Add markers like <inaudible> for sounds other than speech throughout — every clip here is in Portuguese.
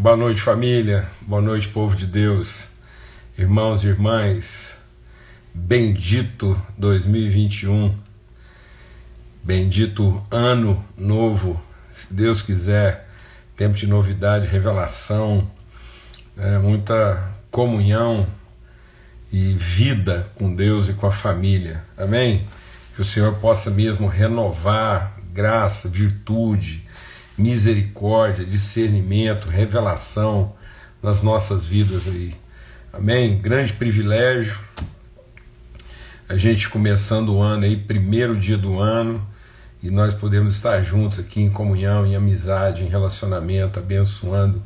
Boa noite, família. Boa noite, povo de Deus. Irmãos e irmãs. Bendito 2021. Bendito ano novo. Se Deus quiser, tempo de novidade, revelação, é, muita comunhão e vida com Deus e com a família. Amém? Que o Senhor possa mesmo renovar graça, virtude, misericórdia, discernimento, revelação nas nossas vidas aí. Amém? Grande privilégio. A gente começando o ano aí, primeiro dia do ano, e nós podemos estar juntos aqui em comunhão, em amizade, em relacionamento, abençoando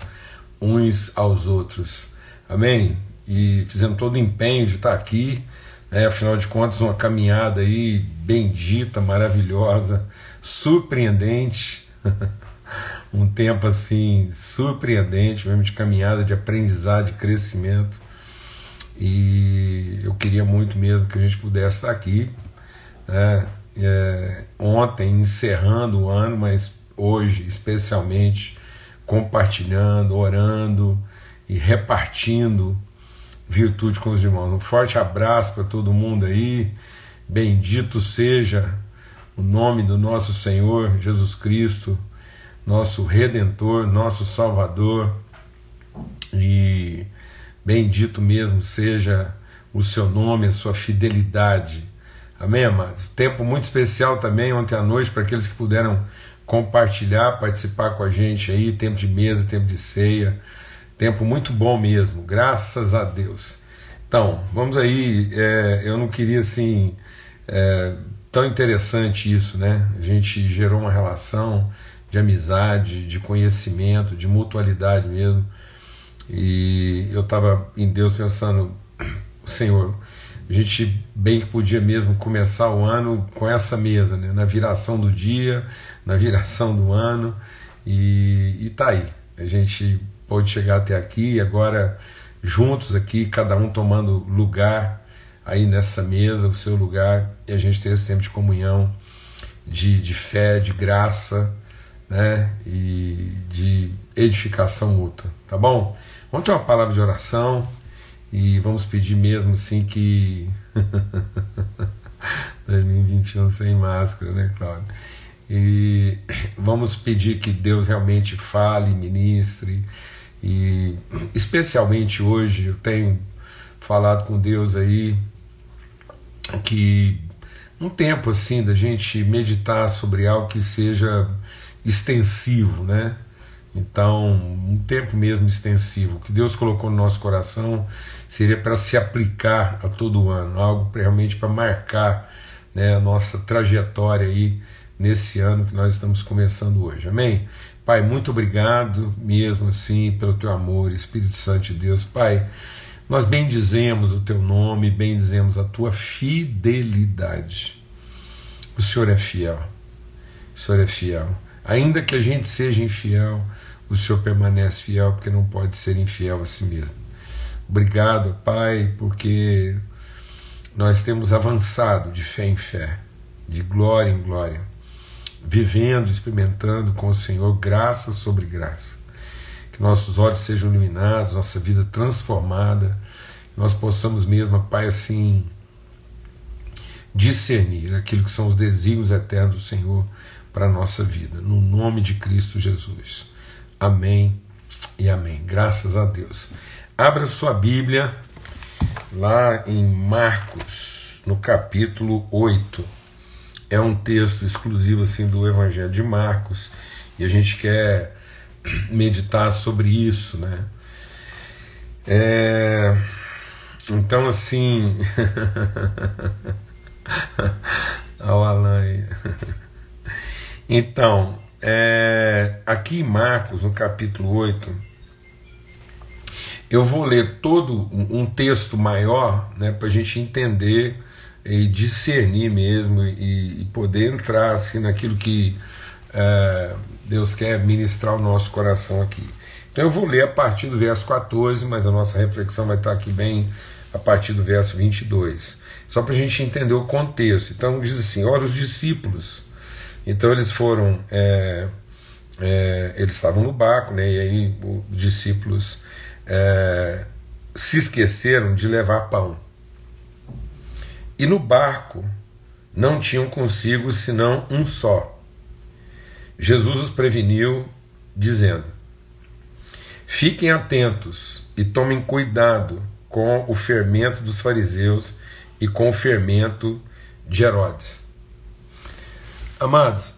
uns aos outros. Amém? E fizemos todo o empenho de estar aqui, né? afinal de contas, uma caminhada aí bendita, maravilhosa, surpreendente. <laughs> um tempo assim surpreendente, mesmo de caminhada, de aprendizado, de crescimento. E eu queria muito mesmo que a gente pudesse estar aqui, né? é, ontem encerrando o ano, mas hoje especialmente compartilhando, orando e repartindo virtude com os irmãos. Um forte abraço para todo mundo aí. Bendito seja o nome do nosso Senhor Jesus Cristo, nosso Redentor, nosso Salvador. E bendito mesmo seja o seu nome, a sua fidelidade Amém, amados? Tempo muito especial também ontem à noite para aqueles que puderam compartilhar, participar com a gente aí, tempo de mesa, tempo de ceia, tempo muito bom mesmo, graças a Deus. Então, vamos aí, é, eu não queria assim, é, tão interessante isso, né? A gente gerou uma relação de amizade, de conhecimento, de mutualidade mesmo, e eu estava em Deus pensando, <clears throat> Senhor, a gente bem que podia mesmo começar o ano com essa mesa, né? na viração do dia, na viração do ano, e, e tá aí. A gente pode chegar até aqui, agora juntos aqui, cada um tomando lugar aí nessa mesa, o seu lugar, e a gente ter esse tempo de comunhão, de, de fé, de graça, né? E de edificação mútua, tá bom? Vamos ter uma palavra de oração. E vamos pedir mesmo assim que <laughs> 2021 sem máscara, né, Cláudio? E vamos pedir que Deus realmente fale, ministre. E especialmente hoje eu tenho falado com Deus aí que um tempo assim da gente meditar sobre algo que seja extensivo, né? Então, um tempo mesmo extensivo. O que Deus colocou no nosso coração seria para se aplicar a todo ano, algo realmente para marcar né, a nossa trajetória aí nesse ano que nós estamos começando hoje. Amém? Pai, muito obrigado mesmo assim pelo teu amor, Espírito Santo de Deus. Pai, nós bendizemos o teu nome, bendizemos a tua fidelidade. O Senhor é fiel. O Senhor é fiel. Ainda que a gente seja infiel, o Senhor permanece fiel porque não pode ser infiel a si mesmo. Obrigado, Pai, porque nós temos avançado de fé em fé, de glória em glória, vivendo, experimentando com o Senhor graça sobre graça. Que nossos olhos sejam iluminados, nossa vida transformada, que nós possamos mesmo, Pai, assim, discernir aquilo que são os desígnios eternos do Senhor para a nossa vida, no nome de Cristo Jesus. Amém e amém. Graças a Deus. Abra sua Bíblia lá em Marcos, no capítulo 8. É um texto exclusivo assim do Evangelho de Marcos e a gente quer <clears throat> meditar sobre isso, né? É... Então, assim. <laughs> Olha o Alan aí. <laughs> Então, é... aqui em Marcos, no capítulo 8 eu vou ler todo um texto maior né, para a gente entender e discernir mesmo e, e poder entrar assim, naquilo que é, Deus quer ministrar o nosso coração aqui. Então eu vou ler a partir do verso 14, mas a nossa reflexão vai estar aqui bem a partir do verso 22. Só para a gente entender o contexto. Então diz assim: ora, os discípulos. Então eles foram é, é, eles estavam no barco, né, e aí os discípulos é, se esqueceram de levar pão. E no barco não tinham consigo senão um só. Jesus os preveniu, dizendo: Fiquem atentos e tomem cuidado com o fermento dos fariseus e com o fermento de Herodes. Amados,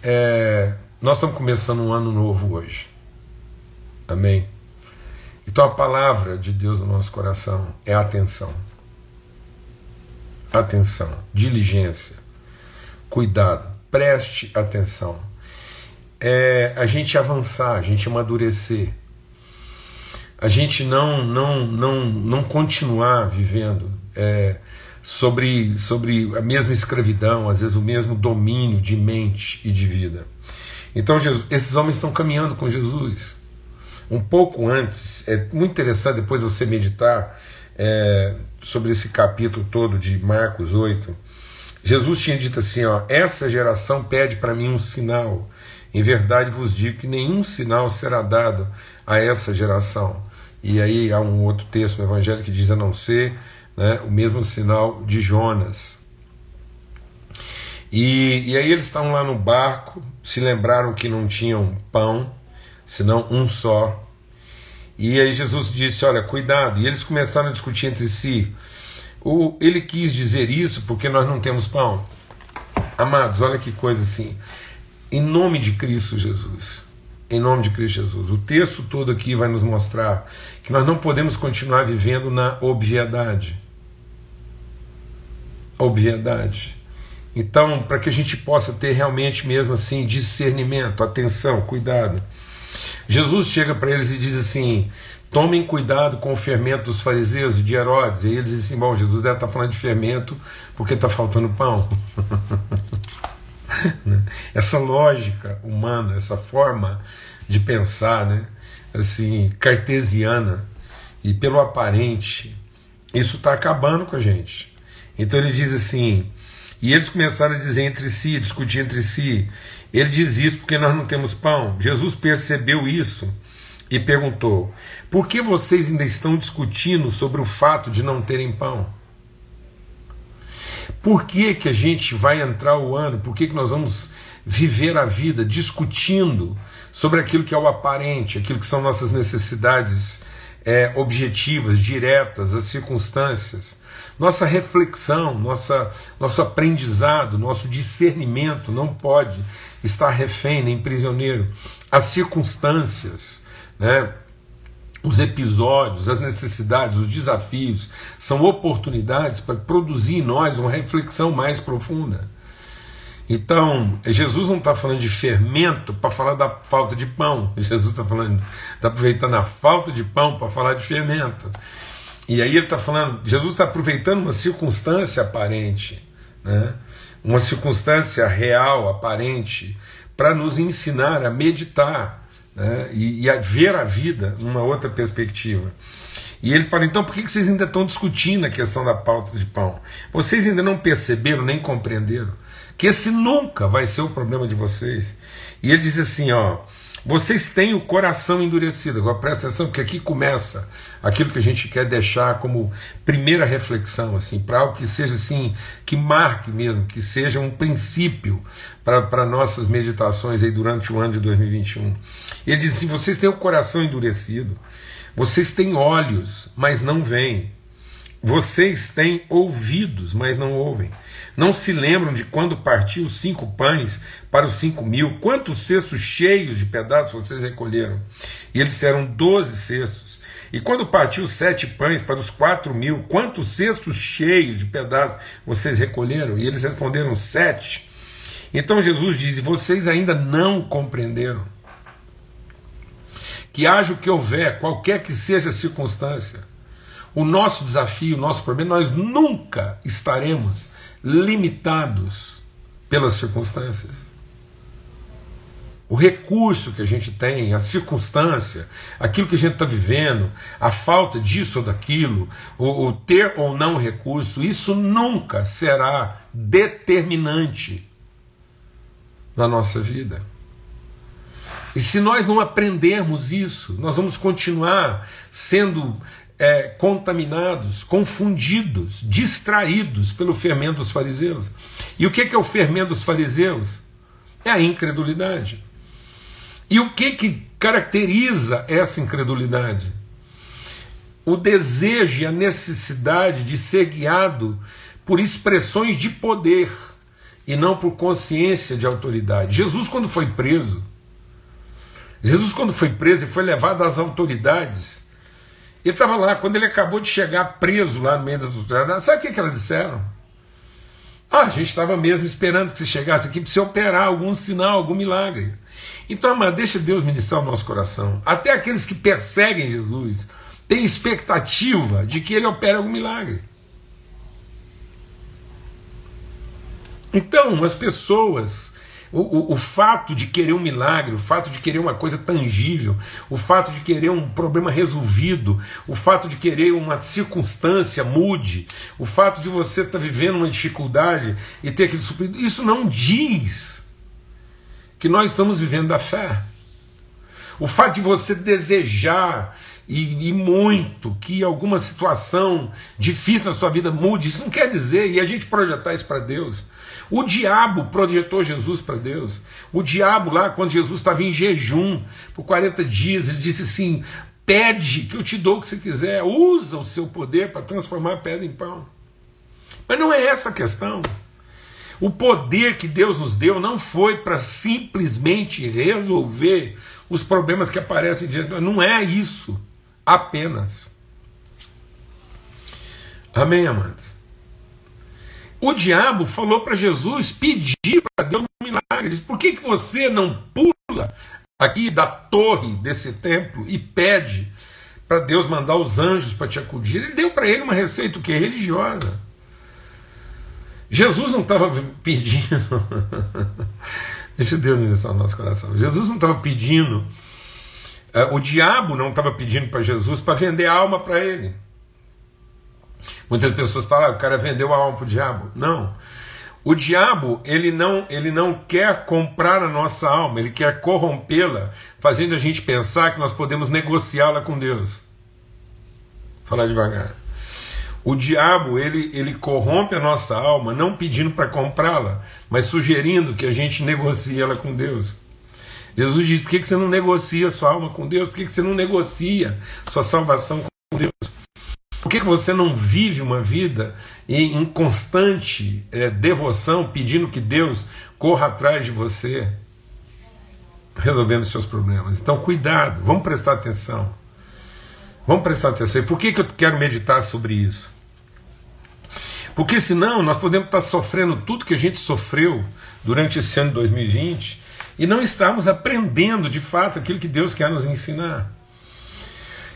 é, nós estamos começando um ano novo hoje. Amém? Então a palavra de Deus no nosso coração é atenção. Atenção, diligência, cuidado, preste atenção. É a gente avançar, a gente amadurecer. A gente não não não não continuar vivendo é, sobre, sobre a mesma escravidão, às vezes o mesmo domínio de mente e de vida. Então Jesus, esses homens estão caminhando com Jesus. Um pouco antes, é muito interessante depois você meditar é, sobre esse capítulo todo de Marcos 8. Jesus tinha dito assim: ó, essa geração pede para mim um sinal. Em verdade vos digo que nenhum sinal será dado a essa geração. E aí há um outro texto no Evangelho que diz a não ser né, o mesmo sinal de Jonas. E, e aí eles estavam lá no barco, se lembraram que não tinham pão, senão um só. E aí Jesus disse: Olha, cuidado. E eles começaram a discutir entre si. O, ele quis dizer isso porque nós não temos pão. Amados, olha que coisa assim. Em nome de Cristo Jesus. Em nome de Cristo Jesus. O texto todo aqui vai nos mostrar que nós não podemos continuar vivendo na obviedade. Obviedade. Então, para que a gente possa ter realmente mesmo assim discernimento, atenção, cuidado. Jesus chega para eles e diz assim: tomem cuidado com o fermento dos fariseus e de Herodes. E eles dizem assim: bom, Jesus deve estar tá falando de fermento porque está faltando pão. <laughs> essa lógica humana, essa forma de pensar, né? assim, cartesiana e pelo aparente, isso está acabando com a gente. Então ele diz assim: e eles começaram a dizer entre si, discutir entre si. Ele diz isso porque nós não temos pão. Jesus percebeu isso e perguntou: Por que vocês ainda estão discutindo sobre o fato de não terem pão? Por que, que a gente vai entrar o ano? Por que, que nós vamos viver a vida discutindo sobre aquilo que é o aparente, aquilo que são nossas necessidades é, objetivas, diretas, as circunstâncias? Nossa reflexão, nossa, nosso aprendizado, nosso discernimento não pode estar refém nem prisioneiro. As circunstâncias, né, os episódios, as necessidades, os desafios são oportunidades para produzir em nós uma reflexão mais profunda. Então, Jesus não está falando de fermento para falar da falta de pão. Jesus está falando, está aproveitando a falta de pão para falar de fermento. E aí ele está falando, Jesus está aproveitando uma circunstância aparente, né? uma circunstância real, aparente, para nos ensinar a meditar né? e, e, a ver a vida numa outra perspectiva. E ele fala: então por que vocês ainda estão discutindo a questão da pauta de pão? Vocês ainda não perceberam nem compreenderam que esse nunca vai ser o problema de vocês. E ele diz assim: ó vocês têm o coração endurecido. Agora presta atenção, porque aqui começa aquilo que a gente quer deixar como primeira reflexão, assim, para algo que seja assim, que marque mesmo, que seja um princípio para nossas meditações aí durante o ano de 2021. Ele diz assim: vocês têm o coração endurecido, vocês têm olhos, mas não veem. Vocês têm ouvidos, mas não ouvem. Não se lembram de quando partiu os cinco pães para os cinco mil? Quantos cestos cheios de pedaços vocês recolheram? E eles disseram doze cestos. E quando partiu os sete pães para os quatro mil, quantos cestos cheios de pedaços vocês recolheram? E eles responderam sete. Então Jesus diz: Vocês ainda não compreenderam. Que haja o que houver, qualquer que seja a circunstância, o nosso desafio, o nosso problema, nós nunca estaremos limitados pelas circunstâncias. O recurso que a gente tem, a circunstância, aquilo que a gente está vivendo, a falta disso ou daquilo, o, o ter ou não recurso, isso nunca será determinante na nossa vida. E se nós não aprendermos isso, nós vamos continuar sendo é, contaminados, confundidos, distraídos pelo fermento dos fariseus. E o que é o fermento dos fariseus? É a incredulidade. E o que, que caracteriza essa incredulidade? O desejo e a necessidade de ser guiado por expressões de poder e não por consciência de autoridade. Jesus, quando foi preso, Jesus, quando foi preso e foi levado às autoridades, ele estava lá, quando ele acabou de chegar preso lá no meio das autoridades, sabe o que, que elas disseram? Ah, a gente estava mesmo esperando que você chegasse aqui para você operar algum sinal, algum milagre. Então, amado, deixa Deus ministrar o nosso coração. Até aqueles que perseguem Jesus têm expectativa de que ele opere algum milagre. Então, as pessoas, o, o, o, fato de querer um milagre, o fato de querer uma coisa tangível, o fato de querer um problema resolvido, o fato de querer uma circunstância mude, o fato de você estar tá vivendo uma dificuldade e ter aquele suprido, isso não diz que nós estamos vivendo da fé. O fato de você desejar e, e, muito que alguma situação difícil na sua vida mude, isso não quer dizer, e a gente projetar isso para Deus. O diabo projetou Jesus para Deus. O diabo, lá, quando Jesus estava em jejum por 40 dias, ele disse assim: pede que eu te dou o que você quiser, usa o seu poder para transformar a pedra em pão. Mas não é essa a questão. O poder que Deus nos deu não foi para simplesmente resolver os problemas que aparecem diante. Não é isso apenas. Amém, amados? O diabo falou para Jesus pedir para Deus um milagre. Diz, por que, que você não pula aqui da torre desse templo e pede para Deus mandar os anjos para te acudir? Ele deu para ele uma receita que religiosa. Jesus não estava pedindo. <laughs> Deixa Deus ministrar o nosso coração. Jesus não estava pedindo. Uh, o diabo não estava pedindo para Jesus para vender a alma para ele. Muitas pessoas falam, ah, o cara vendeu a alma para o diabo. Não. O diabo, ele não, ele não quer comprar a nossa alma, ele quer corrompê-la, fazendo a gente pensar que nós podemos negociá-la com Deus. Vou falar devagar. O diabo, ele, ele corrompe a nossa alma, não pedindo para comprá-la, mas sugerindo que a gente negocie ela com Deus. Jesus diz: por que, você não negocia sua alma com Deus? Por que, você não negocia sua salvação com Deus? Por que, você não vive uma vida em, constante é, devoção, pedindo que Deus corra atrás de você, resolvendo seus problemas? Então, cuidado, vamos prestar atenção. Vamos prestar atenção. E por que, que eu quero meditar sobre isso? Porque senão nós podemos estar sofrendo tudo que a gente sofreu durante esse ano de 2020 e não estarmos aprendendo de fato aquilo que Deus quer nos ensinar.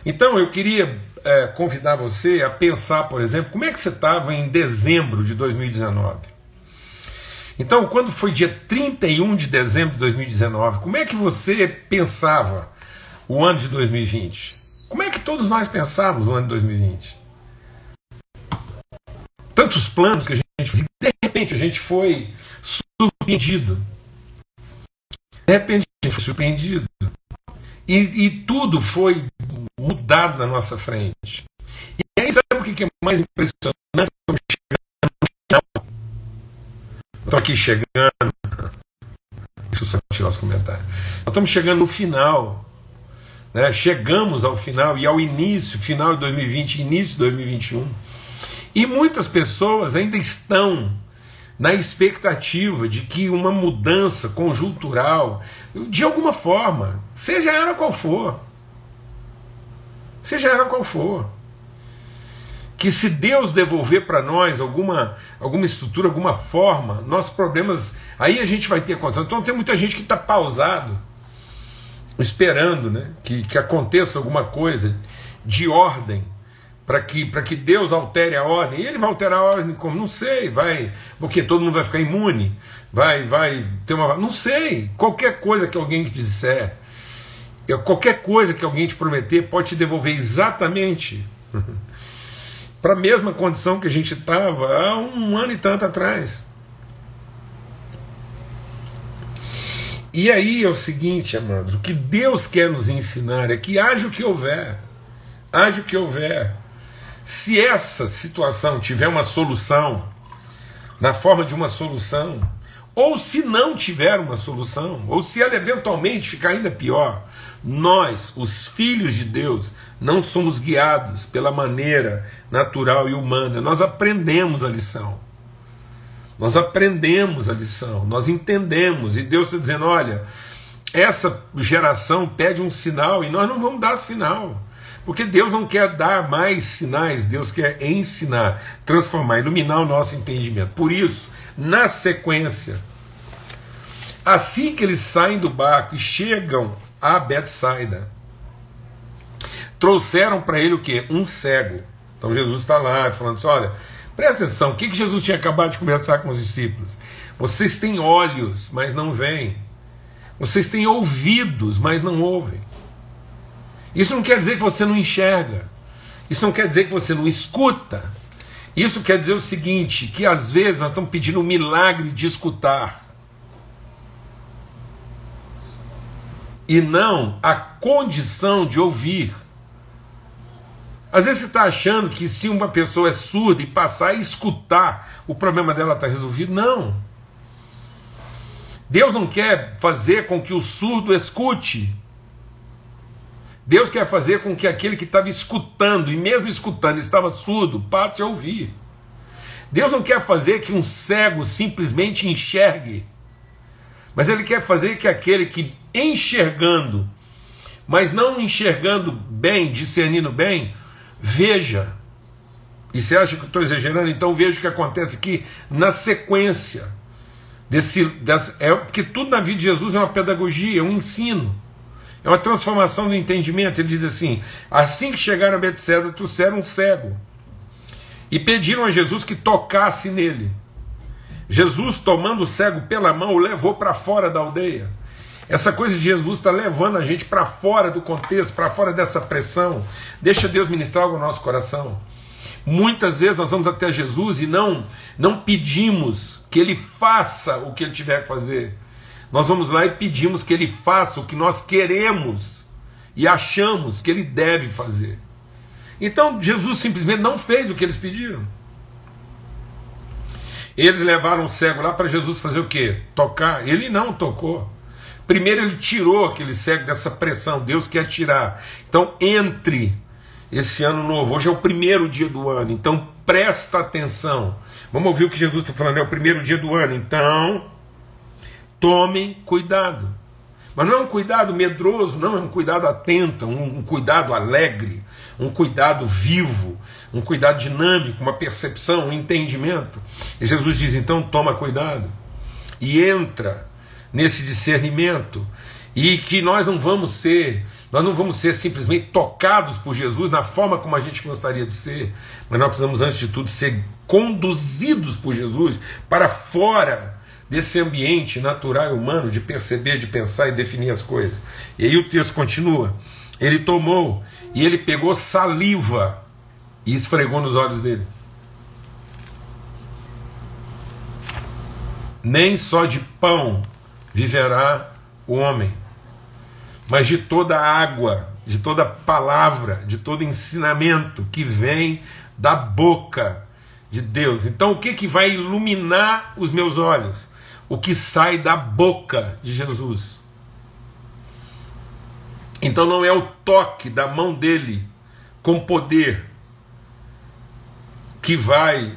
Então eu queria é, convidar você a pensar, por exemplo, como é que você estava em dezembro de 2019. Então, quando foi dia 31 de dezembro de 2019, como é que você pensava o ano de 2020? Como é que todos nós pensávamos o ano de 2020? Tantos planos que a gente fez, de repente a gente foi surpreendido. De repente foi surpreendido. E, e tudo foi mudado na nossa frente. E aí, sabe o que é mais impressionante? Estamos chegando no final. Estou aqui chegando. Deixa eu só tirar os comentários. Nós estamos chegando no final. Né? Chegamos ao final e ao início, final de 2020, início de 2021. E muitas pessoas ainda estão na expectativa de que uma mudança conjuntural, de alguma forma, seja ela qual for, seja ela qual for, que se Deus devolver para nós alguma, alguma estrutura, alguma forma, nossos problemas, aí a gente vai ter condição. Então tem muita gente que está pausado, esperando né, que, que aconteça alguma coisa de ordem para que, que Deus altere a ordem. E ele vai alterar a ordem como? Não sei, vai. Porque todo mundo vai ficar imune, vai, vai ter uma. Não sei. Qualquer coisa que alguém te disser, qualquer coisa que alguém te prometer, pode te devolver exatamente <laughs> para a mesma condição que a gente estava há um ano e tanto atrás. E aí é o seguinte, amados, o que Deus quer nos ensinar é que haja o que houver, haja o que houver. Se essa situação tiver uma solução, na forma de uma solução, ou se não tiver uma solução, ou se ela eventualmente ficar ainda pior, nós, os filhos de Deus, não somos guiados pela maneira natural e humana, nós aprendemos a lição. Nós aprendemos a lição, nós entendemos, e Deus está dizendo: olha, essa geração pede um sinal e nós não vamos dar sinal. Porque Deus não quer dar mais sinais, Deus quer ensinar, transformar, iluminar o nosso entendimento. Por isso, na sequência, assim que eles saem do barco e chegam a Betsaida, trouxeram para ele o que? Um cego. Então Jesus está lá falando assim: olha, presta atenção, o que, que Jesus tinha acabado de conversar com os discípulos? Vocês têm olhos, mas não veem. Vocês têm ouvidos, mas não ouvem. Isso não quer dizer que você não enxerga. Isso não quer dizer que você não escuta. Isso quer dizer o seguinte: que às vezes nós estamos pedindo um milagre de escutar. E não a condição de ouvir. Às vezes você está achando que se uma pessoa é surda e passar a escutar, o problema dela está resolvido. Não. Deus não quer fazer com que o surdo escute. Deus quer fazer com que aquele que estava escutando, e mesmo escutando estava surdo, passe a ouvir. Deus não quer fazer que um cego simplesmente enxergue, mas Ele quer fazer que aquele que enxergando, mas não enxergando bem, discernindo bem, veja. E você acha que eu estou exagerando? Então veja o que acontece aqui na sequência. Desse, desse, é, porque tudo na vida de Jesus é uma pedagogia, é um ensino. É uma transformação do entendimento. Ele diz assim: assim que chegaram a Betesda, trouxeram um cego e pediram a Jesus que tocasse nele. Jesus, tomando o cego pela mão, o levou para fora da aldeia. Essa coisa de Jesus está levando a gente para fora do contexto, para fora dessa pressão. Deixa Deus ministrar algo no nosso coração. Muitas vezes nós vamos até Jesus e não não pedimos que ele faça o que ele tiver que fazer. Nós vamos lá e pedimos que ele faça o que nós queremos e achamos que ele deve fazer. Então Jesus simplesmente não fez o que eles pediram. Eles levaram o cego lá para Jesus fazer o quê? Tocar. Ele não tocou. Primeiro ele tirou aquele cego dessa pressão. Deus quer tirar. Então entre esse ano novo. Hoje é o primeiro dia do ano. Então presta atenção. Vamos ouvir o que Jesus está falando. É o primeiro dia do ano. Então Tome cuidado. Mas não é um cuidado medroso, não, é um cuidado atento, um, cuidado alegre, um cuidado vivo, um cuidado dinâmico, uma percepção, um entendimento. E Jesus diz: então toma cuidado e entra nesse discernimento e que nós não vamos ser nós não vamos ser simplesmente tocados por Jesus na forma como a gente gostaria de ser, mas nós precisamos, antes de tudo, ser conduzidos por Jesus para fora desse ambiente natural e humano de perceber, de pensar e definir as coisas. E aí o texto continua. Ele tomou e ele pegou saliva e esfregou nos olhos dele. Nem só de pão viverá o homem, mas de toda água, de toda palavra, de todo ensinamento que vem da boca de Deus. Então, o que, que vai iluminar os meus olhos? O que sai da boca de Jesus. Então não é o toque da mão dele com poder que vai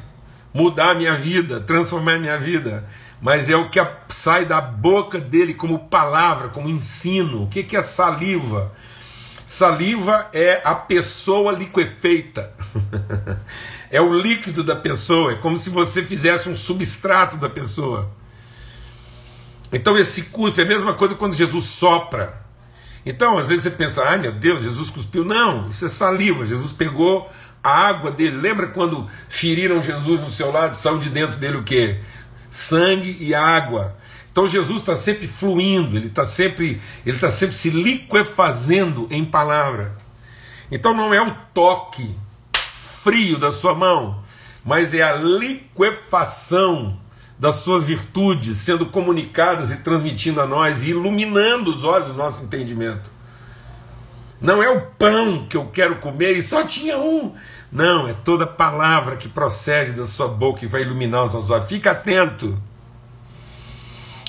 mudar a minha vida, transformar a minha vida, mas é o que sai da boca dele como palavra, como ensino. O que é saliva? Saliva é a pessoa liquefeita. <laughs> é o líquido da pessoa, é como se você fizesse um substrato da pessoa. Então esse cuspe é a mesma coisa quando Jesus sopra. Então, às vezes você pensa, ai meu Deus, Jesus cuspiu. Não, isso é saliva. Jesus pegou a água dele. Lembra quando feriram Jesus no seu lado? Saiu de dentro dele o que? Sangue e água. Então Jesus está sempre fluindo, ele está sempre, ele está sempre se liquefazendo em palavra. Então não é o toque frio da sua mão, mas é a liquefação das suas virtudes sendo comunicadas e transmitindo a nós e iluminando os olhos do nosso entendimento. Não é o pão que eu quero comer e só tinha um. Não, é toda palavra que procede da sua boca e vai iluminar os nossos olhos. Fica atento.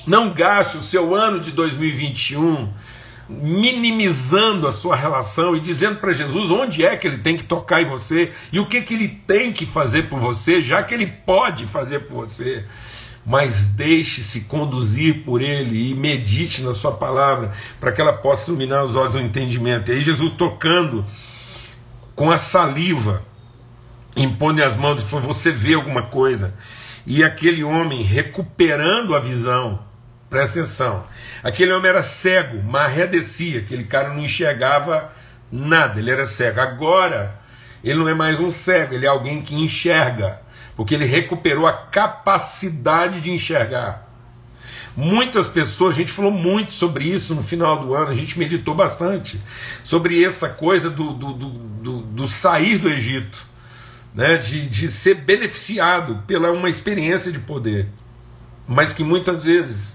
Não gaste o seu ano de 2021 minimizando a sua relação e dizendo para Jesus onde é que ele tem que tocar em você e o que, que ele tem que fazer por você, já que ele pode fazer por você. Mas deixe-se conduzir por ele e medite na sua palavra para que ela possa iluminar os olhos do entendimento. E aí, Jesus tocando com a saliva, impondo as mãos e falou: Você vê alguma coisa? E aquele homem recuperando a visão, presta atenção Aquele homem era cego, marredecia, aquele cara não enxergava nada, ele era cego. Agora, ele não é mais um cego, ele é alguém que enxerga, porque ele recuperou a capacidade de enxergar. Muitas pessoas, a gente falou muito sobre isso no final do ano, a gente meditou bastante sobre essa coisa do, do, do, do, do sair do Egito, né, de, de ser beneficiado pela uma experiência de poder, mas que muitas vezes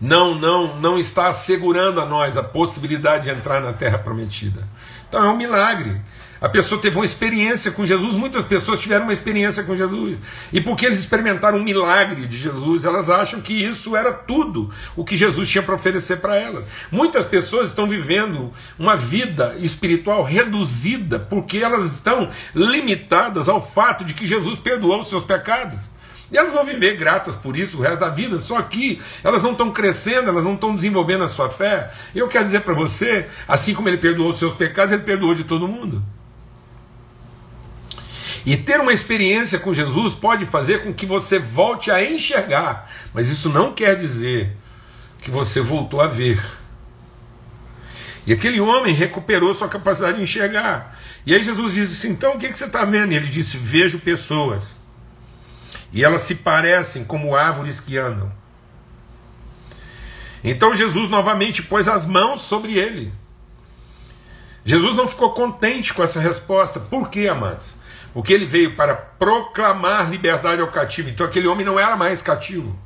não, não, não está assegurando a nós a possibilidade de entrar na terra prometida. Então é um milagre. A pessoa teve uma experiência com Jesus, muitas pessoas tiveram uma experiência com Jesus. E porque eles experimentaram um milagre de Jesus, elas acham que isso era tudo o que Jesus tinha para oferecer para elas. Muitas pessoas estão vivendo uma vida espiritual reduzida porque elas estão limitadas ao fato de que Jesus perdoou os seus pecados. E elas vão viver gratas por isso o resto da vida, só que elas não estão crescendo, elas não estão desenvolvendo a sua fé. Eu quero dizer para você, assim como ele perdoou os seus pecados, ele perdoou de todo mundo. E ter uma experiência com Jesus pode fazer com que você volte a enxergar, mas isso não quer dizer que você voltou a ver. E aquele homem recuperou sua capacidade de enxergar. E aí Jesus disse assim: então o que, que você está vendo? E ele disse: vejo pessoas e elas se parecem como árvores que andam. Então Jesus novamente pôs as mãos sobre ele. Jesus não ficou contente com essa resposta. Por quê, amados? Porque ele veio para proclamar liberdade ao cativo. Então aquele homem não era mais cativo.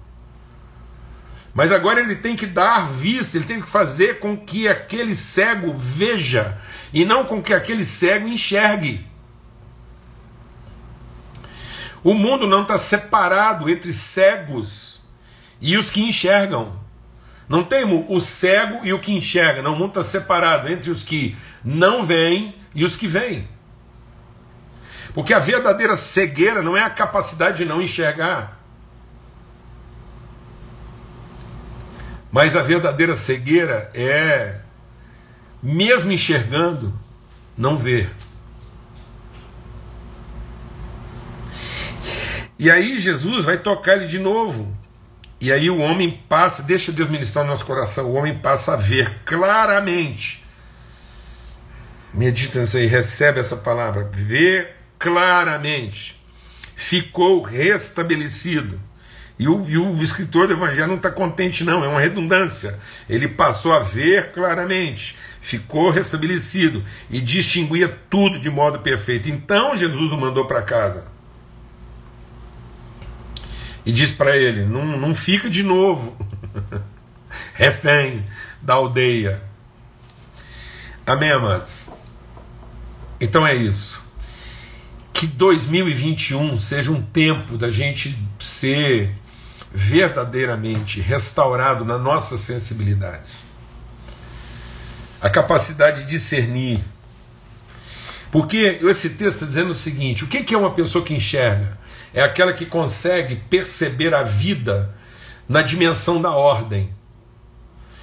Mas agora ele tem que dar vista, ele tem que fazer com que aquele cego veja e não com que aquele cego enxergue. O mundo não está separado entre cegos e os que enxergam. Não tem o cego e o que enxerga. Não, o mundo está separado entre os que não veem e os que veem. Porque a verdadeira cegueira não é a capacidade de não enxergar. Mas a verdadeira cegueira é, mesmo enxergando, não ver. E aí Jesus vai tocar ele de novo. E aí o homem passa, deixa Deus ministrar no nosso coração, o homem passa a ver claramente. Medita nisso aí, recebe essa palavra. Ver claramente. Ficou restabelecido. E o, e o escritor do Evangelho não está contente, não, é uma redundância. Ele passou a ver claramente, ficou restabelecido e distinguia tudo de modo perfeito. Então Jesus o mandou para casa e diz para ele: não, não fica de novo <laughs> refém da aldeia. Amém, amados? Então é isso. Que 2021 seja um tempo da gente ser verdadeiramente restaurado na nossa sensibilidade. A capacidade de discernir. Porque esse texto está dizendo o seguinte: o que é uma pessoa que enxerga? é aquela que consegue perceber a vida na dimensão da ordem.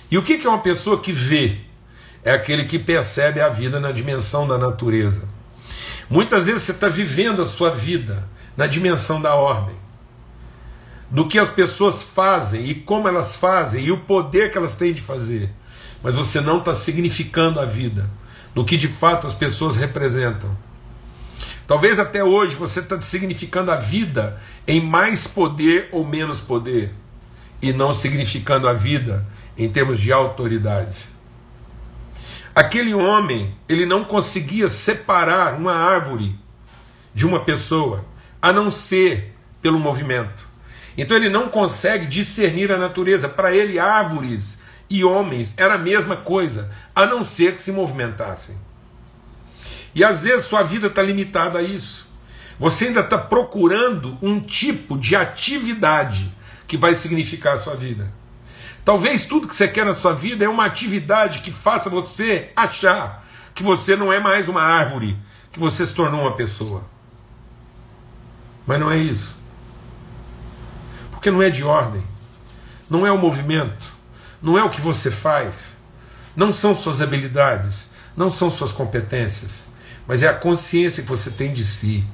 E o que é uma pessoa que vê? É aquele que percebe a vida na dimensão da natureza. Muitas vezes você está vivendo a sua vida na dimensão da ordem, do que as pessoas fazem e como elas fazem e o poder que elas têm de fazer, mas você não está significando a vida, do que de fato as pessoas representam. Talvez até hoje você está significando a vida em mais poder ou menos poder, e não significando a vida em termos de autoridade. Aquele homem, ele não conseguia separar uma árvore de uma pessoa, a não ser pelo movimento. Então ele não consegue discernir a natureza. Para ele, árvores e homens era a mesma coisa, a não ser que se movimentassem. E às vezes sua vida está limitada a isso. Você ainda está procurando um tipo de atividade que vai significar a sua vida. Talvez tudo que você quer na sua vida é uma atividade que faça você achar que você não é mais uma árvore, que você se tornou uma pessoa. Mas não é isso. Porque não é de ordem, não é o movimento, não é o que você faz, não são suas habilidades, não são suas competências, mas é a consciência que você tem de si,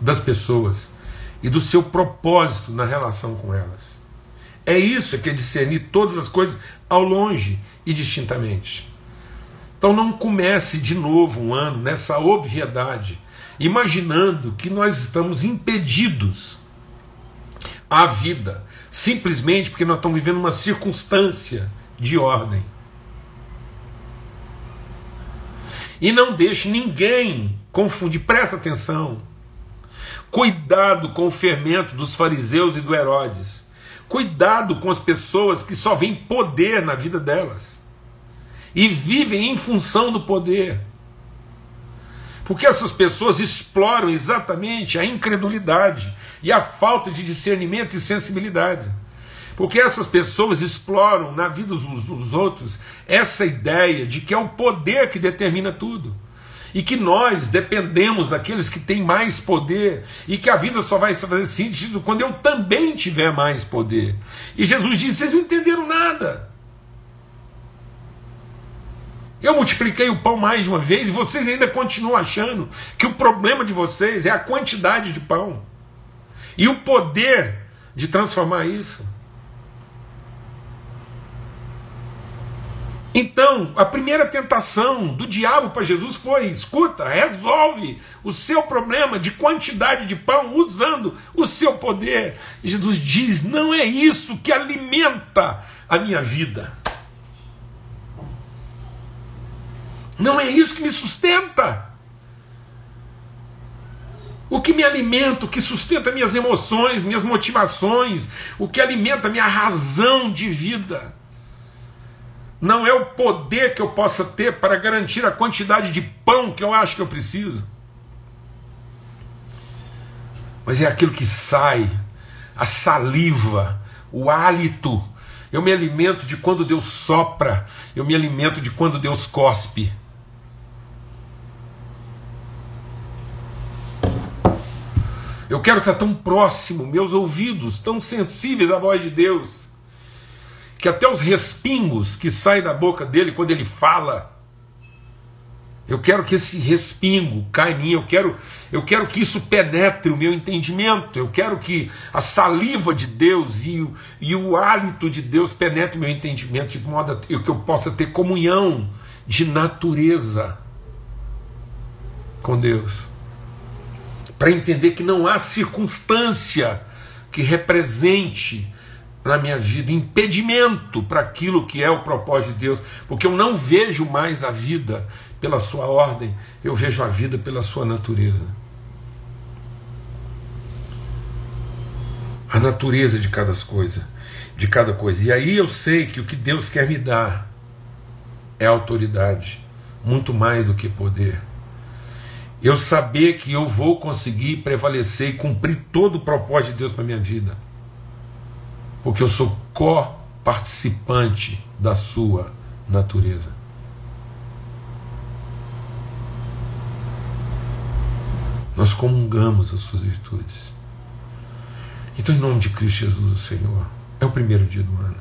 das pessoas e do seu propósito na relação com elas. É isso que é discernir todas as coisas ao longe e distintamente. Então não comece de novo um ano nessa obviedade, imaginando que nós estamos impedidos à vida, simplesmente porque nós estamos vivendo uma circunstância de ordem. E não deixe ninguém confundir, presta atenção. Cuidado com o fermento dos fariseus e do Herodes. Cuidado com as pessoas que só veem poder na vida delas e vivem em função do poder. Porque essas pessoas exploram exatamente a incredulidade e a falta de discernimento e sensibilidade. Porque essas pessoas exploram na vida dos, dos outros essa ideia de que é o poder que determina tudo e que nós dependemos daqueles que têm mais poder e que a vida só vai fazer sentido quando eu também tiver mais poder. E Jesus disse: vocês não entenderam nada. Eu multipliquei o pão mais de uma vez e vocês ainda continuam achando que o problema de vocês é a quantidade de pão e o poder de transformar isso. Então, a primeira tentação do diabo para Jesus foi: escuta, resolve o seu problema de quantidade de pão usando o seu poder. Jesus diz: não é isso que alimenta a minha vida. Não é isso que me sustenta. O que me alimenta, o que sustenta minhas emoções, minhas motivações, o que alimenta minha razão de vida. Não é o poder que eu possa ter para garantir a quantidade de pão que eu acho que eu preciso. Mas é aquilo que sai, a saliva, o hálito. Eu me alimento de quando Deus sopra, eu me alimento de quando Deus cospe. Eu quero estar tão próximo, meus ouvidos tão sensíveis à voz de Deus, que até os respingos que saem da boca dele quando ele fala, eu quero que esse respingo caia em mim, eu quero, eu quero que isso penetre o meu entendimento, eu quero que a saliva de Deus e o, e o hálito de Deus penetre o meu entendimento, de modo que eu possa ter comunhão de natureza com Deus. Para entender que não há circunstância que represente na minha vida impedimento para aquilo que é o propósito de Deus, porque eu não vejo mais a vida pela sua ordem, eu vejo a vida pela sua natureza. A natureza de cada coisa, de cada coisa. E aí eu sei que o que Deus quer me dar é autoridade, muito mais do que poder eu saber que eu vou conseguir prevalecer e cumprir todo o propósito de Deus para minha vida. Porque eu sou co-participante da sua natureza. Nós comungamos as suas virtudes. Então, em nome de Cristo Jesus, o Senhor, é o primeiro dia do ano.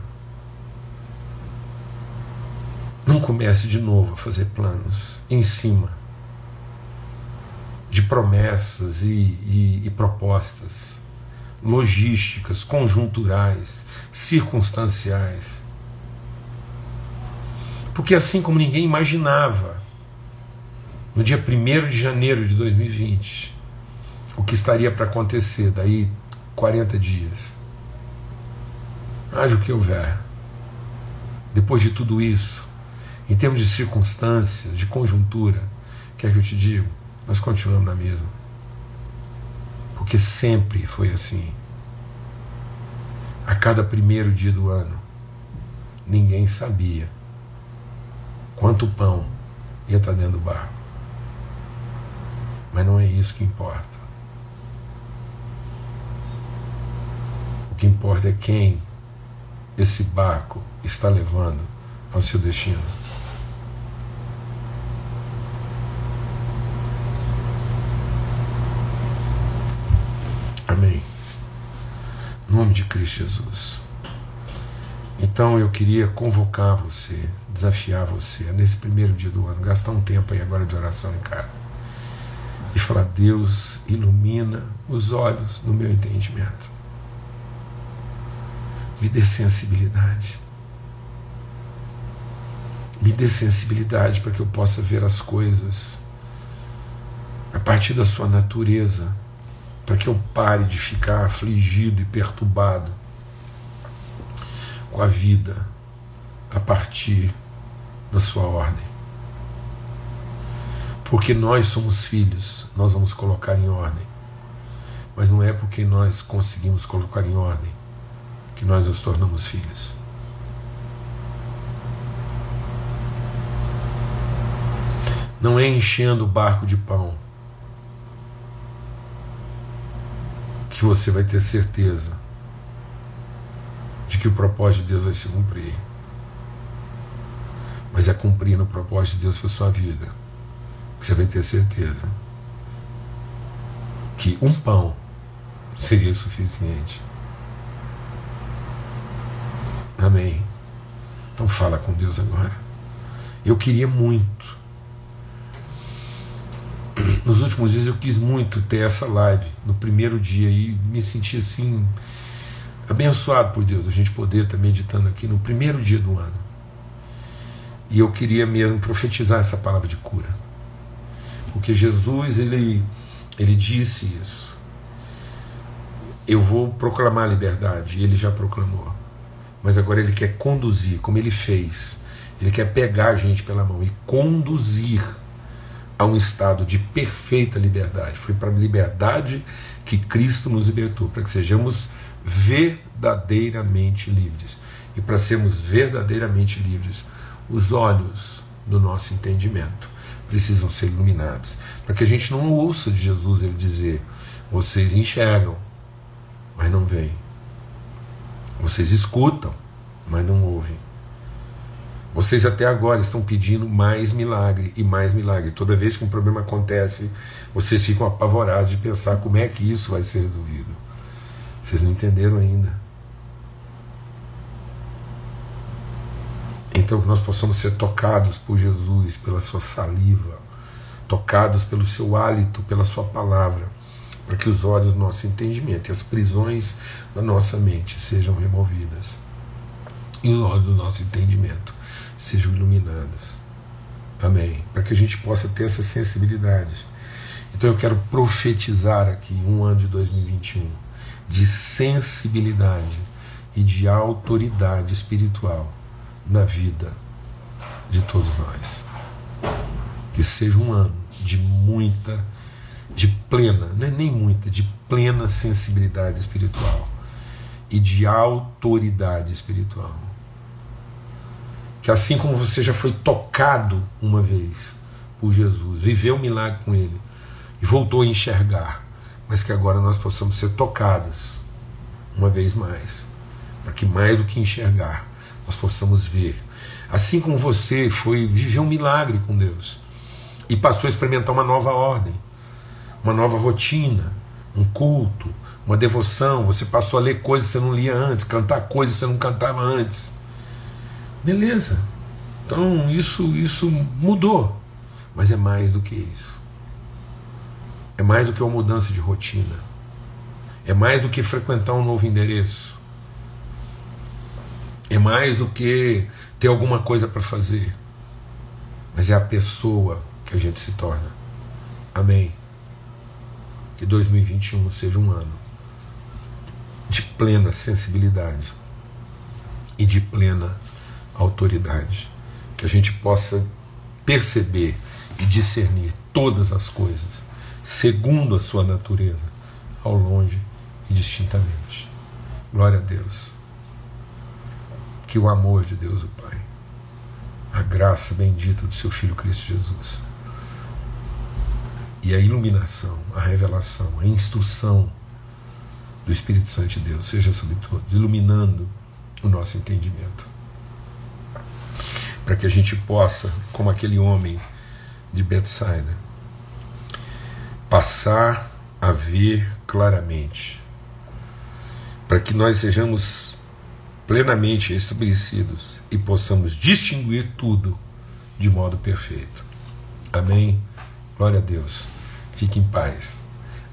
Não comece de novo a fazer planos em cima de promessas e, e, e propostas logísticas, conjunturais, circunstanciais. Porque assim como ninguém imaginava, no dia 1 de janeiro de 2020, o que estaria para acontecer daí 40 dias. Haja o que houver. Depois de tudo isso, em termos de circunstâncias, de conjuntura, quer que eu te digo? nós continuamos na mesma. Porque sempre foi assim. a cada primeiro dia do ano, ninguém sabia quanto pão ia estar dentro do barco. Mas não é isso que importa. O que importa é quem esse barco está levando ao seu destino. Amém. Em nome de Cristo Jesus. Então eu queria convocar você, desafiar você, nesse primeiro dia do ano, gastar um tempo aí agora de oração em casa. E falar, Deus, ilumina os olhos no meu entendimento. Me dê sensibilidade. Me dê sensibilidade para que eu possa ver as coisas a partir da sua natureza, para que eu pare de ficar afligido e perturbado com a vida a partir da sua ordem. Porque nós somos filhos, nós vamos colocar em ordem. Mas não é porque nós conseguimos colocar em ordem que nós nos tornamos filhos. Não é enchendo o barco de pão que você vai ter certeza de que o propósito de Deus vai se cumprir. Mas é cumprindo o propósito de Deus para sua vida que você vai ter certeza que um pão seria suficiente. Amém. Então fala com Deus agora. Eu queria muito. Nos últimos dias eu quis muito ter essa live no primeiro dia e me senti assim abençoado por Deus, a gente poder estar meditando aqui no primeiro dia do ano. E eu queria mesmo profetizar essa palavra de cura. Porque Jesus, ele, ele disse isso. Eu vou proclamar a liberdade, e ele já proclamou. Mas agora ele quer conduzir, como ele fez. Ele quer pegar a gente pela mão e conduzir a um estado de perfeita liberdade. Foi para a liberdade que Cristo nos libertou, para que sejamos verdadeiramente livres. E para sermos verdadeiramente livres, os olhos do nosso entendimento precisam ser iluminados. Para que a gente não ouça de Jesus ele dizer: vocês enxergam, mas não veem. Vocês escutam, mas não ouvem. Vocês até agora estão pedindo mais milagre e mais milagre. Toda vez que um problema acontece, vocês ficam apavorados de pensar como é que isso vai ser resolvido. Vocês não entenderam ainda. Então que nós possamos ser tocados por Jesus, pela sua saliva, tocados pelo seu hálito, pela sua palavra, para que os olhos do nosso entendimento e as prisões da nossa mente sejam removidas. E os olhos do nosso entendimento sejam iluminados. Amém. Para que a gente possa ter essa sensibilidade. Então eu quero profetizar aqui um ano de 2021 de sensibilidade e de autoridade espiritual na vida de todos nós. Que seja um ano de muita, de plena, não é nem muita, de plena sensibilidade espiritual e de autoridade espiritual. Que assim como você já foi tocado uma vez por Jesus, viveu um milagre com ele e voltou a enxergar, mas que agora nós possamos ser tocados uma vez mais, para que mais do que enxergar, nós possamos ver. Assim como você foi viver um milagre com Deus e passou a experimentar uma nova ordem, uma nova rotina, um culto, uma devoção, você passou a ler coisas que você não lia antes, cantar coisas que você não cantava antes. Beleza. Então isso isso mudou, mas é mais do que isso. É mais do que uma mudança de rotina. É mais do que frequentar um novo endereço. É mais do que ter alguma coisa para fazer. Mas é a pessoa que a gente se torna. Amém. Que 2021 seja um ano de plena sensibilidade e de plena autoridade. Que a gente possa perceber e discernir todas as coisas segundo a sua natureza, ao longe e distintamente. Glória a Deus. que o amor de Deus, o Pai, a graça bendita do seu Filho Cristo Jesus, e a iluminação, a revelação, a instrução do Espírito Santo de Deus seja sobre todos, iluminando o nosso entendimento. Para que a gente possa, como aquele homem de Betsaida, passar a ver claramente, para que nós sejamos plenamente estabelecidos e possamos distinguir tudo de modo perfeito. Amém. Glória a Deus. Fique em paz.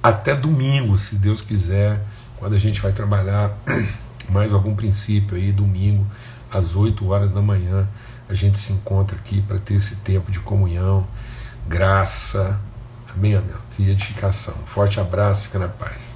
Até domingo, se Deus quiser, quando a gente vai trabalhar <clears throat> mais algum princípio aí, domingo, às 8 horas da manhã, a gente se encontra aqui para ter esse tempo de comunhão, graça, amém, amém, e edificação. Forte abraço, fica na paz.